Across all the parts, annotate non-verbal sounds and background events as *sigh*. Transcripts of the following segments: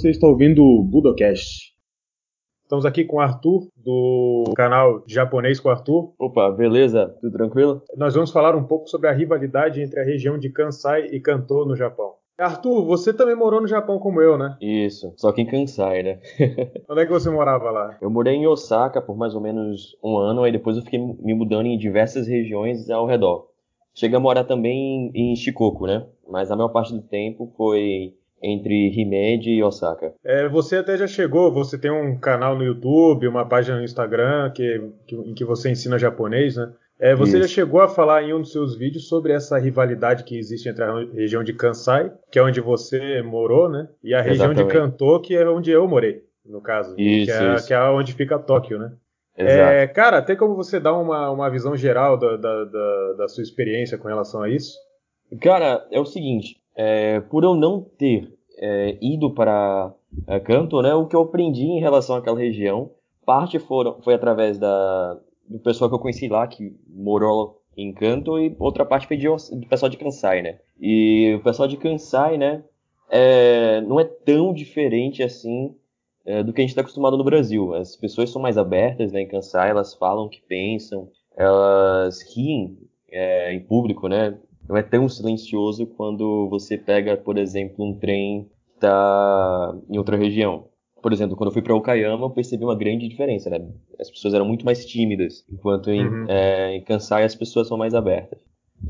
você está ouvindo o Budocast. Estamos aqui com o Arthur, do canal Japonês com Arthur. Opa, beleza? Tudo tranquilo? Nós vamos falar um pouco sobre a rivalidade entre a região de Kansai e Kanto no Japão. Arthur, você também morou no Japão como eu, né? Isso, só que em Kansai, né? *laughs* Onde é que você morava lá? Eu morei em Osaka por mais ou menos um ano, aí depois eu fiquei me mudando em diversas regiões ao redor. Cheguei a morar também em Shikoku, né? Mas a maior parte do tempo foi entre Himeji e Osaka. É, você até já chegou, você tem um canal no YouTube, uma página no Instagram que, que em que você ensina japonês, né? É, você Isso. já chegou a falar em um dos seus vídeos sobre essa rivalidade que existe entre a região de Kansai, que é onde você morou, né? E a região Exatamente. de Kanto, que é onde eu morei, no caso. Isso, que, é, isso. que é onde fica Tóquio, né? É, cara, tem como você dar uma, uma visão geral da, da, da, da sua experiência com relação a isso? Cara, é o seguinte, é, por eu não ter é, ido para é, Kanto, né, o que eu aprendi em relação àquela região, parte foram, foi através da, do pessoal que eu conheci lá, que morou em Kanto, e outra parte foi de, do pessoal de Kansai, né? E o pessoal de Kansai, né, é, não é tão diferente assim é, do que a gente está acostumado no Brasil. As pessoas são mais abertas, né, em Kansai, elas falam o que pensam, elas riem é, em público, né? Não é tão silencioso quando você pega, por exemplo, um trem que está em outra região por exemplo, quando eu fui para Okayama, eu percebi uma grande diferença, né? As pessoas eram muito mais tímidas, enquanto em, uhum. é, em Kansai as pessoas são mais abertas.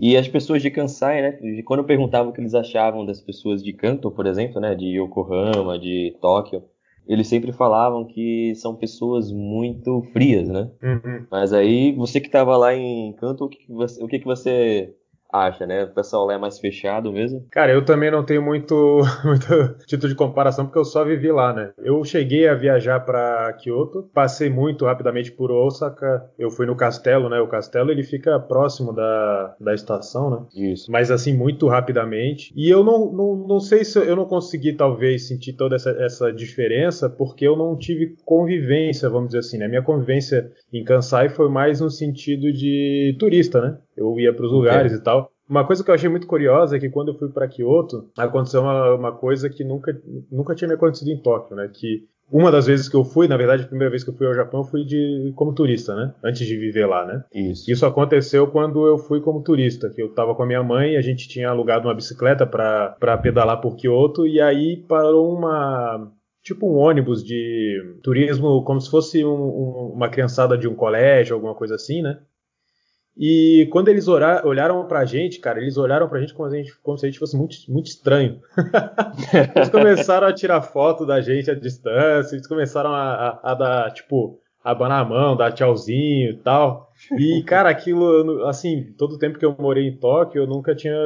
E as pessoas de Kansai, né? Quando eu perguntava o que eles achavam das pessoas de Kanto, por exemplo, né? De Yokohama, de Tóquio, eles sempre falavam que são pessoas muito frias, né? Uhum. Mas aí, você que estava lá em Kanto, o que, que você, o que, que você acha, né? O pessoal lá é mais fechado mesmo. Cara, eu também não tenho muito, *laughs* muito título de comparação porque eu só vivi lá, né? Eu cheguei a viajar para Kyoto, passei muito rapidamente por Osaka, eu fui no castelo, né? O castelo ele fica próximo da, da estação, né? Isso. Mas assim, muito rapidamente. E eu não, não, não sei se eu não consegui talvez sentir toda essa, essa diferença porque eu não tive convivência, vamos dizer assim, né? Minha convivência em Kansai foi mais no sentido de turista, né? Eu ia para os lugares é. e tal. Uma coisa que eu achei muito curiosa é que quando eu fui para Kyoto, aconteceu uma, uma, coisa que nunca, nunca tinha me acontecido em Tóquio, né? Que uma das vezes que eu fui, na verdade, a primeira vez que eu fui ao Japão, eu fui de, como turista, né? Antes de viver lá, né? Isso. Isso aconteceu quando eu fui como turista, que eu estava com a minha mãe, a gente tinha alugado uma bicicleta para pedalar por Kyoto, e aí parou uma, tipo um ônibus de turismo, como se fosse um, um, uma criançada de um colégio, alguma coisa assim, né? E quando eles orar, olharam pra gente, cara, eles olharam pra gente como, a gente, como se a gente fosse muito, muito estranho. *laughs* eles começaram a tirar foto da gente à distância, eles começaram a, a, a dar, tipo, abanar a mão, dar tchauzinho e tal. E, cara, aquilo, assim, todo o tempo que eu morei em Tóquio, eu nunca tinha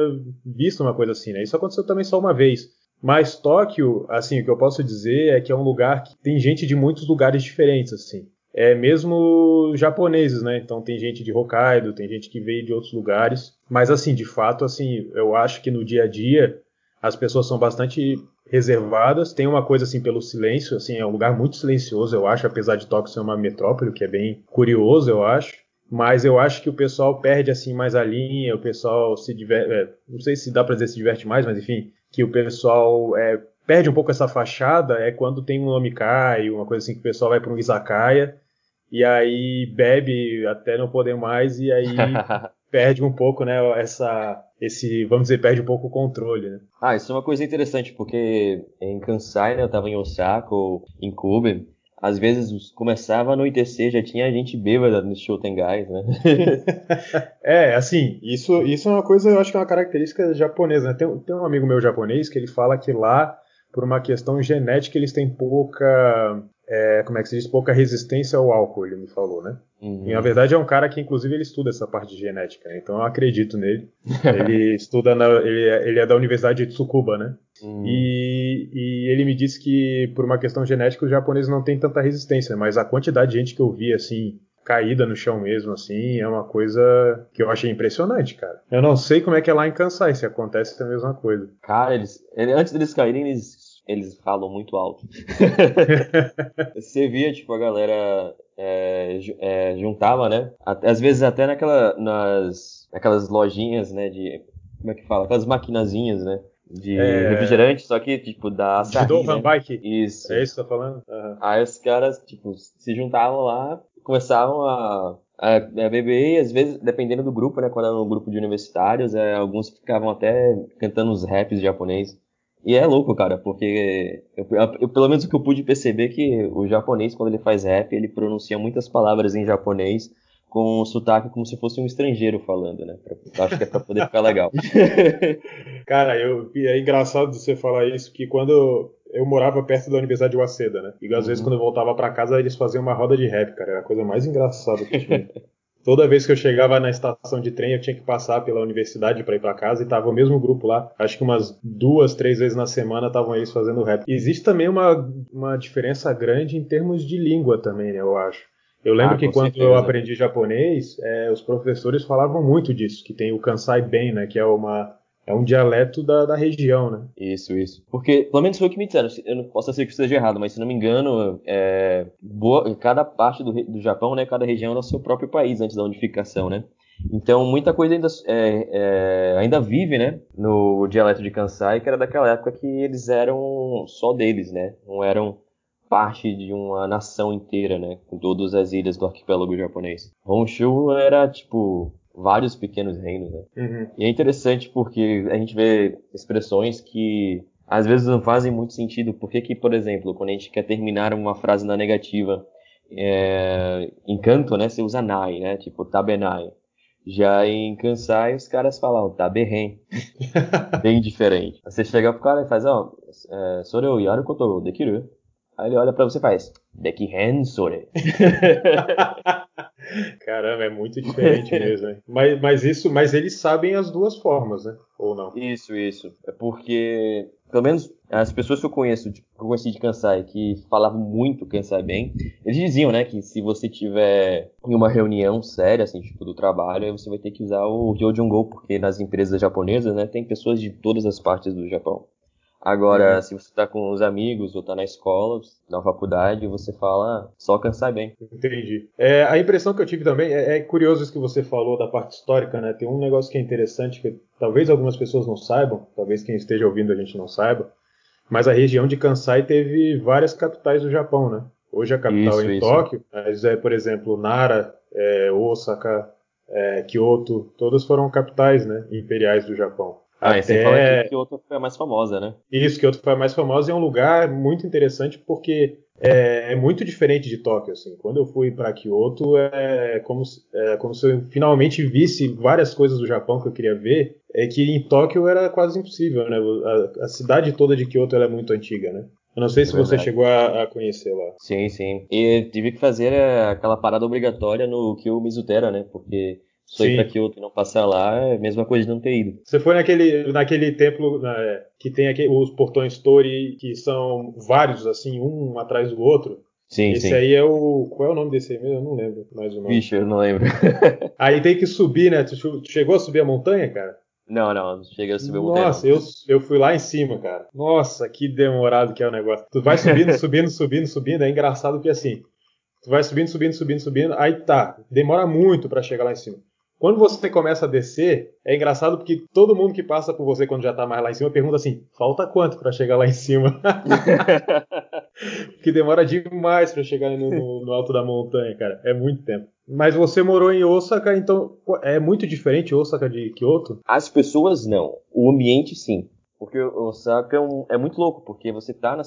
visto uma coisa assim, né? Isso aconteceu também só uma vez. Mas Tóquio, assim, o que eu posso dizer é que é um lugar que tem gente de muitos lugares diferentes, assim é, mesmo japoneses, né? Então tem gente de Hokkaido, tem gente que veio de outros lugares. Mas assim, de fato, assim, eu acho que no dia a dia as pessoas são bastante reservadas. Tem uma coisa assim pelo silêncio, assim, é um lugar muito silencioso, eu acho, apesar de Tóquio ser uma metrópole, que é bem curioso, eu acho. Mas eu acho que o pessoal perde assim mais a linha, o pessoal se diverte, é, não sei se dá para dizer se diverte mais, mas enfim, que o pessoal é, perde um pouco essa fachada é quando tem um nomikai, uma coisa assim que o pessoal vai para um izakaya e aí bebe até não poder mais e aí *laughs* perde um pouco, né, essa esse, vamos dizer, perde um pouco o controle, né? Ah, isso é uma coisa interessante, porque em Kansai, né, eu tava em Osaka ou em Kobe, às vezes começava a anoitecer, já tinha gente bêbada no Shotengais, né? *laughs* é, assim, isso, isso é uma coisa, eu acho que é uma característica japonesa, né? Tem, tem um amigo meu japonês que ele fala que lá, por uma questão genética, eles têm pouca é, como é que se diz, pouca resistência ao álcool, ele me falou, né? Uhum. E na verdade é um cara que inclusive ele estuda essa parte de genética, né? então eu acredito nele. *laughs* ele estuda, na, ele, é, ele, é da Universidade de Tsukuba, né? Uhum. E, e, ele me disse que por uma questão genética os japoneses não têm tanta resistência, mas a quantidade de gente que eu vi assim caída no chão mesmo, assim, é uma coisa que eu achei impressionante, cara. Eu não sei como é que é lá em Kansai, se acontece a mesma coisa. Cara, eles, antes deles caírem, eles eles falam muito alto. *laughs* Você via, tipo, a galera é, é, juntava, né? Às vezes até naquela, nas, naquelas lojinhas, né? De, como é que fala? Aquelas maquinazinhas, né? de é... refrigerante, só que, tipo, da açaí, De né? Bike. Isso. É isso que tá falando? Uhum. Aí os caras, tipo, se juntavam lá, começavam a, a, a beber, e às vezes, dependendo do grupo, né, quando era um grupo de universitários, é, alguns ficavam até cantando os raps japoneses. E é louco, cara, porque eu, eu, pelo menos o que eu pude perceber é que o japonês, quando ele faz rap, ele pronuncia muitas palavras em japonês com um sotaque como se fosse um estrangeiro falando, né? Pra, acho que é pra poder ficar legal. *laughs* cara, eu, é engraçado você falar isso, que quando eu morava perto da Universidade de Waseda, né? E às uhum. vezes quando eu voltava para casa, eles faziam uma roda de rap, cara. Era a coisa mais engraçada que tinha. *laughs* Toda vez que eu chegava na estação de trem, eu tinha que passar pela universidade para ir para casa e tava o mesmo grupo lá. Acho que umas duas, três vezes na semana estavam eles fazendo rap. existe também uma, uma diferença grande em termos de língua também, né? Eu acho. Eu lembro ah, que quando certeza. eu aprendi japonês, é, os professores falavam muito disso, que tem o Kansai Ben, né? Que é uma é um dialeto da, da região, né? Isso, isso. Porque, pelo menos foi o que me disseram. Eu não posso ser que esteja errado, mas se não me engano, é, boa, cada parte do, do Japão, né? Cada região era o seu próprio país antes da unificação, né? Então, muita coisa ainda, é, é, ainda vive, né? No dialeto de Kansai, que era daquela época que eles eram só deles, né? Não eram parte de uma nação inteira, né? Com todas as ilhas do arquipélago japonês. Honshu era, tipo, vários pequenos reinos, né? Uhum. E é interessante porque a gente vê expressões que às vezes não fazem muito sentido. Por que, por exemplo, quando a gente quer terminar uma frase na negativa, é, em canto, né, você usa nai, né? Tipo, tabenai. Já em Kansai, os caras falam taberren. *laughs* Bem diferente. Você chega pro cara e faz, ó, oh, sore o yaru koto dekiru. Aí ele olha pra você e faz, dekiren sore. *laughs* Caramba, é muito diferente mesmo. Mas, mas isso, mas eles sabem as duas formas, né? Ou não? Isso, isso. É porque, pelo menos as pessoas que eu conheço, que eu conheci de Kansai, que falavam muito Kansai bem, eles diziam, né, que se você tiver em uma reunião séria, assim, tipo, do trabalho, você vai ter que usar o Ryojungo, porque nas empresas japonesas, né, tem pessoas de todas as partes do Japão. Agora, uhum. se você tá com os amigos ou tá na escola, na faculdade, você fala só cansar bem. Entendi. É, a impressão que eu tive também, é, é, curioso isso que você falou da parte histórica, né? Tem um negócio que é interessante, que talvez algumas pessoas não saibam, talvez quem esteja ouvindo a gente não saiba, mas a região de Kansai teve várias capitais do Japão, né? Hoje a capital isso, é em isso. Tóquio, mas é, por exemplo, Nara, é, Osaka, é, Kyoto, todas foram capitais né, imperiais do Japão. Ah, Até... você fala que Kyoto foi a mais famosa, né? Isso, Kyoto foi a mais famosa e é um lugar muito interessante porque é, é muito diferente de Tóquio. Assim. Quando eu fui para Kyoto, é como, é como se eu finalmente visse várias coisas do Japão que eu queria ver, é que em Tóquio era quase impossível, né? A, a cidade toda de Kyoto é muito antiga, né? Eu não sei é se você chegou a, a, conhecer lá. Sim, sim. E tive que fazer é, aquela parada obrigatória no Kyo Mizutera, né? Porque só ir pra Kyoto e não passar lá é a mesma coisa de não ter ido. Você foi naquele, naquele templo né, que tem aqui, os portões Tori, que são vários, assim, um atrás do outro? Sim, Esse sim. aí é o. Qual é o nome desse aí mesmo? Eu não lembro mais o nome. Vixe, eu não lembro. *laughs* aí tem que subir, né? Tu chegou a subir a montanha, cara? Não, não, não cheguei a subir a montanha. Nossa, eu, eu fui lá em cima, cara. Nossa, que demorado que é o negócio. Tu vai subindo, *laughs* subindo, subindo, subindo. É engraçado que assim, tu vai subindo, subindo, subindo, subindo. Aí tá, demora muito para chegar lá em cima. Quando você começa a descer, é engraçado porque todo mundo que passa por você quando já tá mais lá em cima pergunta assim: falta quanto para chegar lá em cima? *laughs* porque demora demais para chegar no, no, no, alto da montanha, cara. É muito tempo. Mas você morou em Osaka, então é muito diferente Osaka de Kyoto? As pessoas não. O ambiente sim. Porque Osaka é, um, é muito louco, porque você tá na,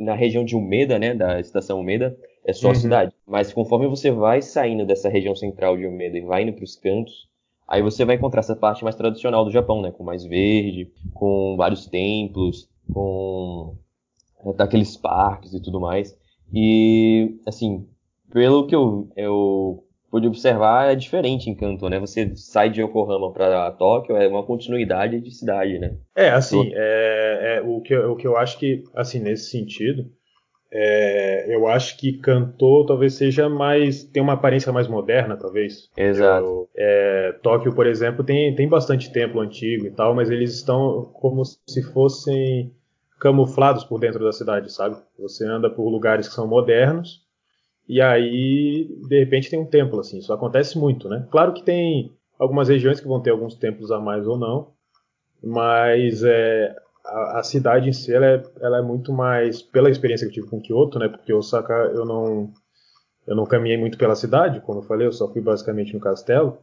na região de Umeda, né, da estação Umeda, é só uhum. a cidade. Mas conforme você vai saindo dessa região central de Umeda e vai indo para os cantos, aí você vai encontrar essa parte mais tradicional do Japão, né? Com mais verde, com vários templos, com é, daqueles parques e tudo mais. E, assim, pelo que eu, eu pude observar, é diferente em Kanto, né? Você sai de Yokohama para Tóquio, é uma continuidade de cidade, né? É, assim, é, é, o, que, o que eu acho que, assim, nesse sentido, é, eu acho que Kanto talvez seja mais. tem uma aparência mais moderna, talvez. Exato. Eu, é, Tóquio, por exemplo, tem, tem bastante templo antigo e tal, mas eles estão como se fossem camuflados por dentro da cidade, sabe? Você anda por lugares que são modernos e aí, de repente, tem um templo, assim. Isso acontece muito, né? Claro que tem algumas regiões que vão ter alguns templos a mais ou não, mas é, a, cidade em si ela é, ela é muito mais pela experiência que eu tive com Kyoto, né? Porque Osaka eu não eu não caminhei muito pela cidade, como eu falei, eu só fui basicamente no castelo.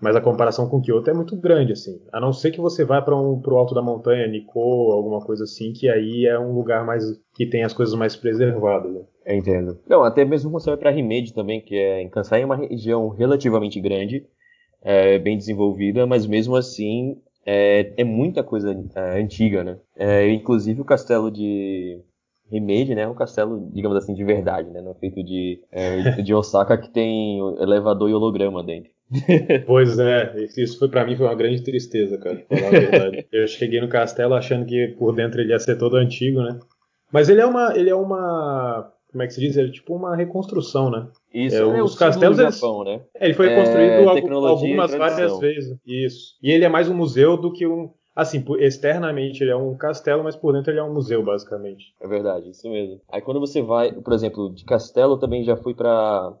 Mas a comparação com Kyoto é muito grande, assim. A não ser que você vá para um, o alto da montanha, Nikko, alguma coisa assim, que aí é um lugar mais que tem as coisas mais preservadas. Né? Entendo. Não, até mesmo você vai para Himeji também, que é em Kansai é uma região relativamente grande, é, bem desenvolvida, mas mesmo assim é, é muita coisa é, antiga, né? É, inclusive o castelo de Himeji, né? É um castelo, digamos assim, de verdade, né? Não é feito de, é, de Osaka que tem elevador e holograma dentro. *laughs* Pois é, isso foi para mim foi uma grande tristeza, cara, falar a verdade. *laughs* Eu cheguei no castelo achando que por dentro ele ia ser todo antigo, né? Mas ele é uma, ele é uma, como é que se diz? Ele é tipo uma reconstrução, né? Isso, é, é os castelos do Japão, eles, né? É, ele foi reconstruído é, algumas várias vezes. Isso. E ele é mais um museu do que um Assim, externamente ele é um castelo, mas por dentro ele é um museu, basicamente. É verdade, isso mesmo. Aí quando você vai, por exemplo, de castelo também já fui para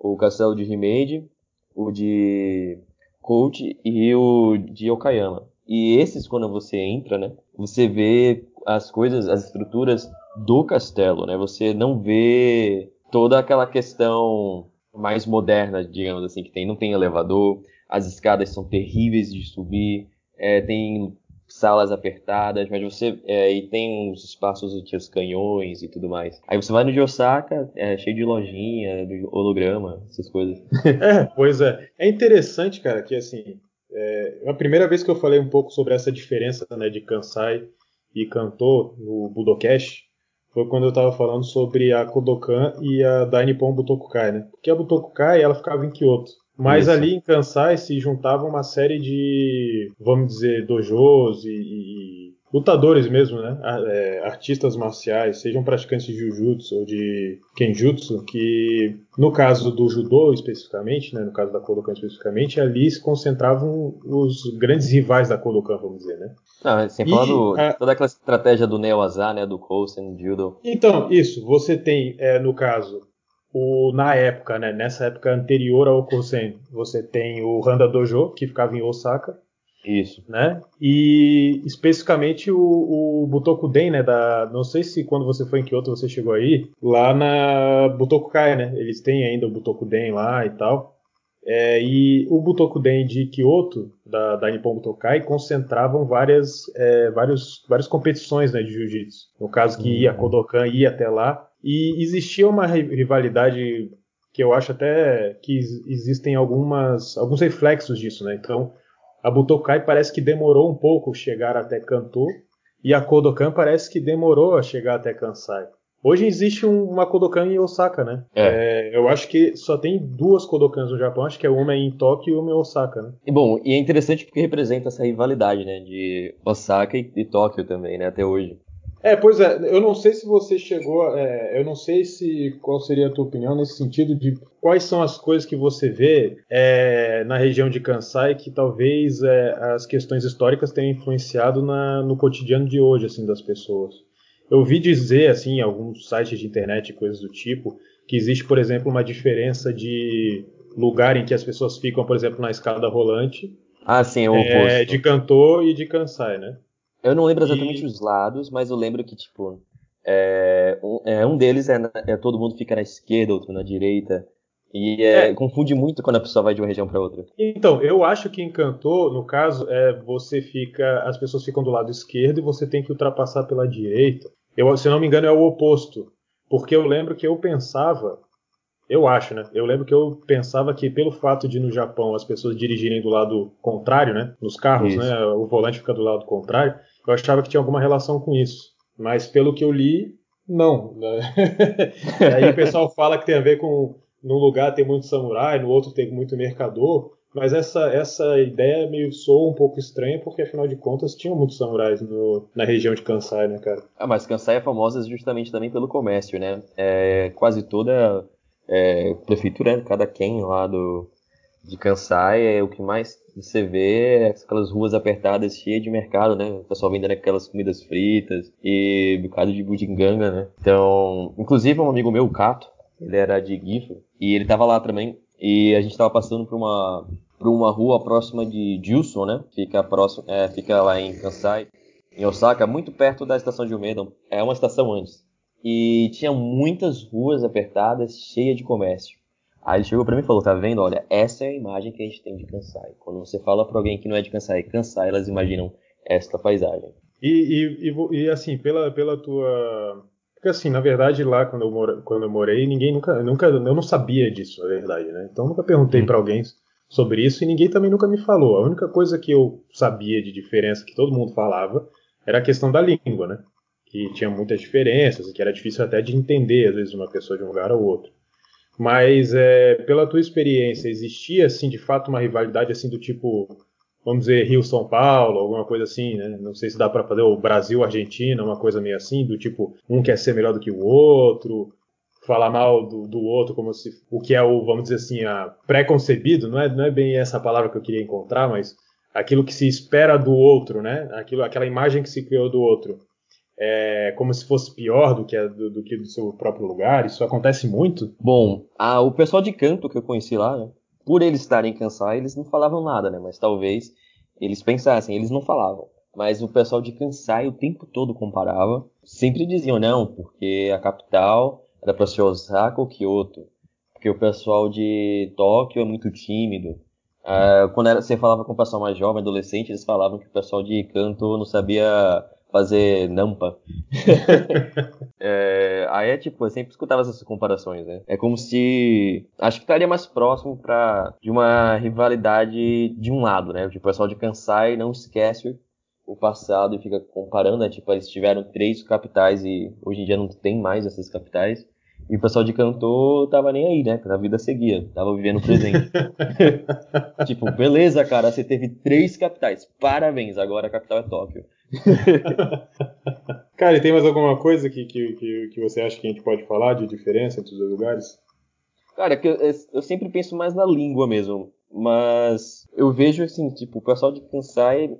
o castelo de Himeji, o de Kochi e o de Okayama. E esses, quando você entra, né, você vê as coisas, as estruturas do castelo, né? Você não vê toda aquela questão mais moderna, digamos assim, que tem. Não tem elevador, as escadas são terríveis de subir, é, tem salas apertadas, mas você é, e tem uns espaços que os canhões e tudo mais. Aí você vai no de Osaka, é cheio de lojinha, de holograma, essas coisas. *laughs* É, pois é. É interessante, cara, que assim, é, a primeira vez que eu falei um pouco sobre essa diferença né, de Kansai e Kanto no Budokash foi quando eu estava falando sobre a Kodokan e a da Nippon Butokukai, né? Porque a Butokukai ela ficava em Kyoto. Mas Isso. ali em Kansai se juntavam uma série de, vamos dizer, dojos e, e lutadores mesmo, né? É, artistas marciais, sejam praticantes de jiu-jitsu ou de kenjutsu, que no caso do judô especificamente, né? no caso da Kodokan especificamente, ali se concentravam os grandes rivais da Kodokan, vamos dizer, né? Não, sem falar do, a... toda aquela estratégia do Neo-Aza, né? Do Kosen, Judo. Então, isso, você tem, é, no caso, o, na época, né, nessa época anterior ao Kosen, você tem o Handa Dojo, que ficava em Osaka. Isso. Né? E especificamente o, o Butokuden, né? Da, não sei se quando você foi em Kyoto você chegou aí, lá na Butokukai, né? Eles têm ainda o Butokuden lá e tal. É, e o Butokuden de Kyoto, da, da Nippon Butokai, concentravam várias, é, vários, várias competições né, de jiu-jitsu. No caso que ia, a uhum. Kodokan ia até lá e existia uma rivalidade que eu acho até que existem algumas, alguns reflexos disso, né? Então, a Butokai parece que demorou um pouco chegar até Kanto e a Kodokan parece que demorou a chegar até Kansai. Hoje existe um, uma Kodokan em Osaka, né? É. É, eu acho que só tem duas Kodokans no Japão, acho que é uma em Tóquio e uma em Osaka, né? E bom, e é interessante porque representa essa rivalidade, né? De Osaka e, e Tóquio também, né? Até hoje. É, pois é, eu não sei se você chegou, é, eu não sei se qual seria a tua opinião nesse sentido de quais são as coisas que você vê é, na região de Kansai que talvez é, as questões históricas tenham influenciado na, no cotidiano de hoje, assim, das pessoas. Eu ouvi dizer, assim, em alguns sites de internet e coisas do tipo, que existe, por exemplo, uma diferença de lugar em que as pessoas ficam, por exemplo, na escada rolante. Ah, sim, é o oposto. É, de Kanto e de Kansai, né? Eu não lembro exatamente e... os lados, mas eu lembro que, tipo, é, um, é, um deles é, é, todo mundo fica na esquerda, outro na direita. E é, é. confunde muito quando a pessoa vai de uma região para outra. Então, eu acho que encantou, no caso, é você fica. As pessoas ficam do lado esquerdo e você tem que ultrapassar pela direita. Eu, se não me engano, é o oposto. Porque eu lembro que eu pensava. Eu acho, né? Eu lembro que eu pensava que pelo fato de no Japão as pessoas dirigirem do lado contrário, né? Nos carros, Isso. né? O volante fica do lado contrário eu achava que tinha alguma relação com isso. Mas pelo que eu li, não. Né? *laughs* aí o pessoal fala que tem a ver com num lugar tem muito samurai, no outro tem muito mercador. Mas essa, essa ideia meio soa um pouco estranha, porque afinal de contas tinham muitos samurais no, na região de Kansai, né, cara? Ah, mas Kansai é famosa justamente também pelo comércio, né? É, quase toda é, prefeitura, cada quem lá do, de Kansai é o que mais você vê aquelas ruas apertadas cheias de mercado, né? O pessoal vendendo aquelas comidas fritas e bocado de budinganga, né? Então, inclusive um amigo meu, o Cato, ele era de Gifu, e ele tava lá também, e a gente tava passando por uma por uma rua próxima de Gilson, né? Fica próximo, é, fica lá em Kansai. em Osaka, muito perto da estação de Umeda, é uma estação antes. E tinha muitas ruas apertadas, cheias de comércio. Aí ele chegou para mim e falou: Tá vendo? Olha, essa é a imagem que a gente tem de Kansai. Quando você fala para alguém que não é de Kansai, Kansai, elas imaginam esta paisagem. E, e, e, e, assim, pela, pela tua. Porque assim, na verdade, lá quando eu, mora, quando eu morei, ninguém nunca, nunca. Eu não sabia disso, na verdade, né? Então eu nunca perguntei hum. para alguém sobre isso e ninguém também nunca me falou. A única coisa que eu sabia de diferença que todo mundo falava era a questão da língua, né? Que tinha muitas diferenças e que era difícil até de entender, às vezes, uma pessoa de um lugar ao outro. Mas é, pela tua experiência, existia assim de fato uma rivalidade assim do tipo, vamos dizer, Rio-São Paulo, alguma coisa assim, né? Não sei se dá para fazer o Brasil-Argentina, uma coisa meio assim, do tipo, um quer ser melhor do que o outro, falar mal do, do outro como se o que é o, vamos dizer assim, a pré-concebido, não é, não é bem essa palavra que eu queria encontrar, mas aquilo que se espera do outro, né? Aquilo, aquela imagem que se criou do outro é, como se fosse pior do que, a, do, do, que do seu próprio lugar? Isso acontece muito? Bom, a, o pessoal de canto que eu conheci lá, né, por eles estarem em eles não falavam nada, né? Mas talvez eles pensassem, eles não falavam. Mas o pessoal de Kansai o tempo todo comparava. Sempre diziam, não, porque a capital era para ser Osaka ou Kyoto. Porque o pessoal de Tóquio é muito tímido. Uh, quando era, você falava com o pessoal mais jovem, adolescente, eles falavam que o pessoal de canto não sabia fazer nampa. *laughs* é, aí é tipo, eu sempre escutava essas comparações, né? É como se. Acho que estaria mais próximo pra, de uma rivalidade de um lado, né? Tipo, o pessoal de Kansai não esquece o passado e fica comparando, né? Tipo, eles tiveram três capitais e hoje em dia não tem mais essas capitais. E o pessoal de cantor tava nem aí, né? A vida seguia, tava vivendo o presente. *laughs* tipo, beleza, cara, você teve três capitais. Parabéns, agora a capital é Tóquio. *laughs* cara, e tem mais alguma coisa que, que, que, você acha que a gente pode falar de diferença entre os dois lugares? Cara, eu, eu sempre penso mais na língua mesmo. Mas eu vejo assim, tipo, o pessoal de Kansai,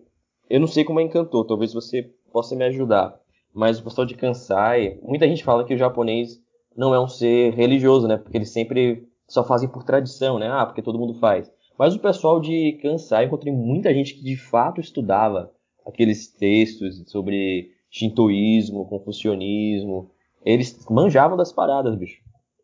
eu não sei como é em cantor, talvez você possa me ajudar. Mas o pessoal de Kansai, muita gente fala que o japonês não é um ser religioso, né? Porque eles sempre só fazem por tradição, né? Ah, porque todo mundo faz. Mas o pessoal de Kansai, encontrei muita gente que de fato estudava aqueles textos sobre shintoísmo, confucionismo. Eles manjavam das paradas, bicho.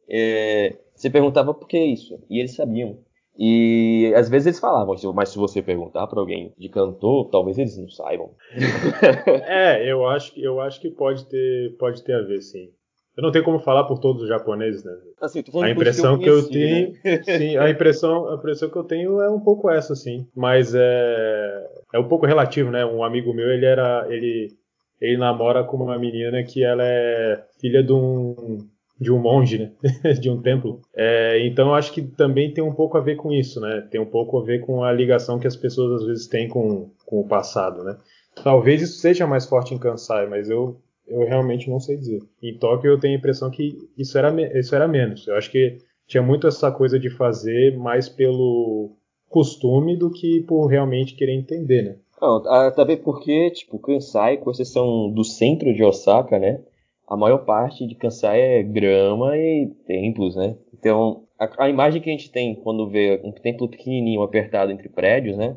É, você perguntava por que isso, e eles sabiam. E às vezes eles falavam, mas se você perguntar para alguém de cantor, talvez eles não saibam. *laughs* é, eu acho, eu acho que pode ter, pode ter a ver, sim. Eu não tenho como falar por todos os japoneses, né? Assim, a impressão que eu, tenho, né? sim, a impressão, a impressão que eu tenho é um pouco essa, sim. Mas é, é um pouco relativo, né? Um amigo meu, ele era, ele, ele namora com uma menina que ela é filha de um de um monge, né? *laughs* de um templo. É, então acho que também tem um pouco a ver com isso, né? Tem um pouco a ver com a ligação que as pessoas às vezes têm com, com o passado, né? Talvez isso seja mais forte em Kansai, mas eu eu realmente não sei dizer. Em Tóquio eu tenho a impressão que isso era, isso era menos. Eu acho que tinha muito essa coisa de fazer mais pelo costume do que por realmente querer entender, né? Não, também porque, tipo, Kansai, com exceção do centro de Osaka, né? A maior parte de Kansai é grama e templos, né? Então, a, a imagem que a gente tem quando vê um templo pequenininho apertado entre prédios, né?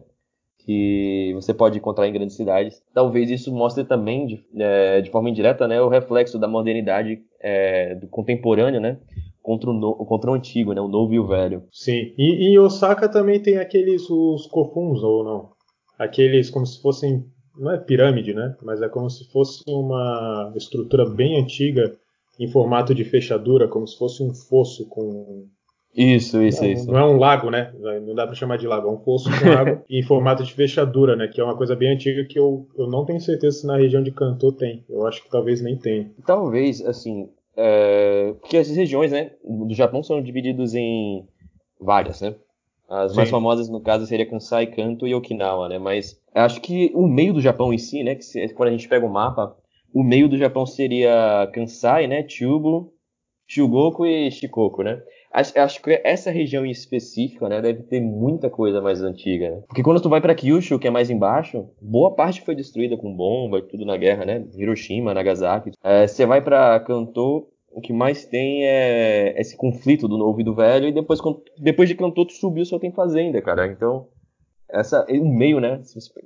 que você pode encontrar em grandes cidades. Talvez isso mostre também, de, é, de forma indireta, né, o reflexo da modernidade é, do contemporâneo, né, contra o, no, contra o antigo, né, o novo e o velho. Sim, e em Osaka também tem aqueles, os kofuns, ou não? Aqueles como se fossem, não é pirâmide, né, mas é como se fosse uma estrutura bem antiga em formato de fechadura, como se fosse um fosso com isso, isso, não, isso. Não é um lago, né? Não dá para chamar de lago, é um fosso com água *laughs* em formato de fechadura, né? Que é uma coisa bem antiga que eu, eu não tenho certeza se na região de Kanto tem. Eu acho que talvez nem tenha. Talvez, assim. É... Porque as regiões, né? Do Japão são divididas em várias, né? As Sim. mais famosas, no caso, seria Kansai, Kanto e Okinawa, né? Mas acho que o meio do Japão em si, né? Que quando a gente pega o mapa, o meio do Japão seria Kansai, né? Chubu, Chugoku e Shikoku, né? Acho, acho, que essa região em específico, né, deve ter muita coisa mais antiga, né? Porque quando tu vai para Kyushu, que é mais embaixo, boa parte foi destruída com bomba e tudo na guerra, né? Hiroshima, Nagasaki. É, você vai para Kanto, o que mais tem é esse conflito do novo e do velho, e depois, depois de Kanto, tu subiu, só tem fazenda, cara. Então, essa, o meio, né?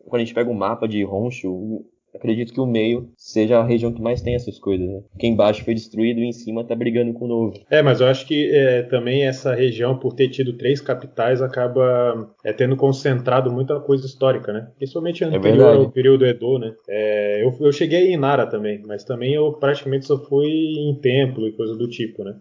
Quando a gente pega o um mapa de Honshu, acredito que o meio seja a região que mais tem essas coisas, né? Porque embaixo foi destruído e em cima tá brigando com o novo. É, mas eu acho que é, também essa região, por ter tido três capitais, acaba é, tendo concentrado muita coisa histórica, né? Principalmente anterior é ao período Edo, né? É, eu, eu cheguei em Nara também, mas também eu praticamente só fui em templo e coisa do tipo, né?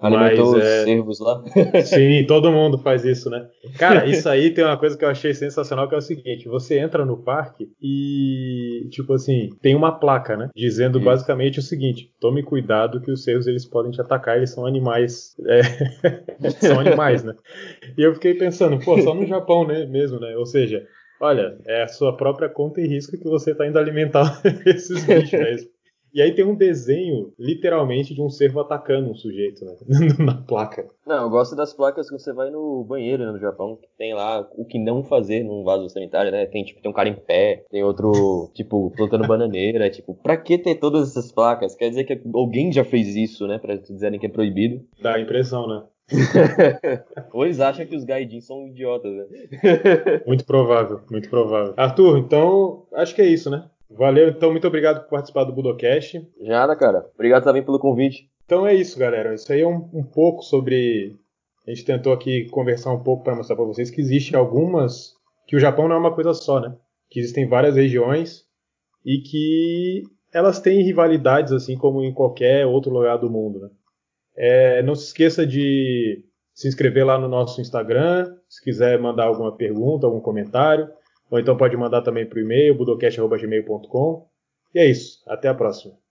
Alimentou Mas, os é... servos lá? *laughs* *laughs* Sim, todo mundo faz isso, né? Cara, isso aí tem uma coisa que eu achei sensacional, que é o seguinte, você entra no parque e, tipo assim, tem uma placa, né? Dizendo isso. basicamente o seguinte, tome cuidado que os servos, eles podem te atacar, eles são animais, é... *laughs* são animais, né? E eu fiquei pensando, pô, só no Japão, né, mesmo, né? Ou seja, olha, é a sua própria conta e risco que você está indo alimentar esses bichos, né? E aí tem um desenho, literalmente, de um cervo atacando um sujeito, né? *laughs* Na placa. Não, eu gosto das placas que você vai no banheiro né, no Japão, que tem lá o que não fazer num vaso sanitário, né? Tem, tipo, tem um cara em pé, tem outro, *laughs* tipo, plantando bananeira. Tipo, pra que ter todas essas placas? Quer dizer que alguém já fez isso, né? Pra dizerem que é proibido. Dá a impressão, né? *laughs* Ou eles acham que os gaidins são idiotas, né? muito provável, muito provável. Arthur, então acho que é isso, né? Valeu, então, muito obrigado por participar do Budocast. Nada, cara. Obrigado também pelo convite. Então é isso, galera. Isso aí é um, um pouco sobre. A gente tentou aqui conversar um pouco para mostrar para vocês que existem algumas. que o Japão não é uma coisa só, né? Que existem várias regiões e que elas têm rivalidades, assim como em qualquer outro lugar do mundo, né? É, não se esqueça de se inscrever lá no nosso Instagram, se quiser mandar alguma pergunta, algum comentário. Ou então pode mandar também para o e-mail, budocast.gmail.com. E é isso. Até a próxima.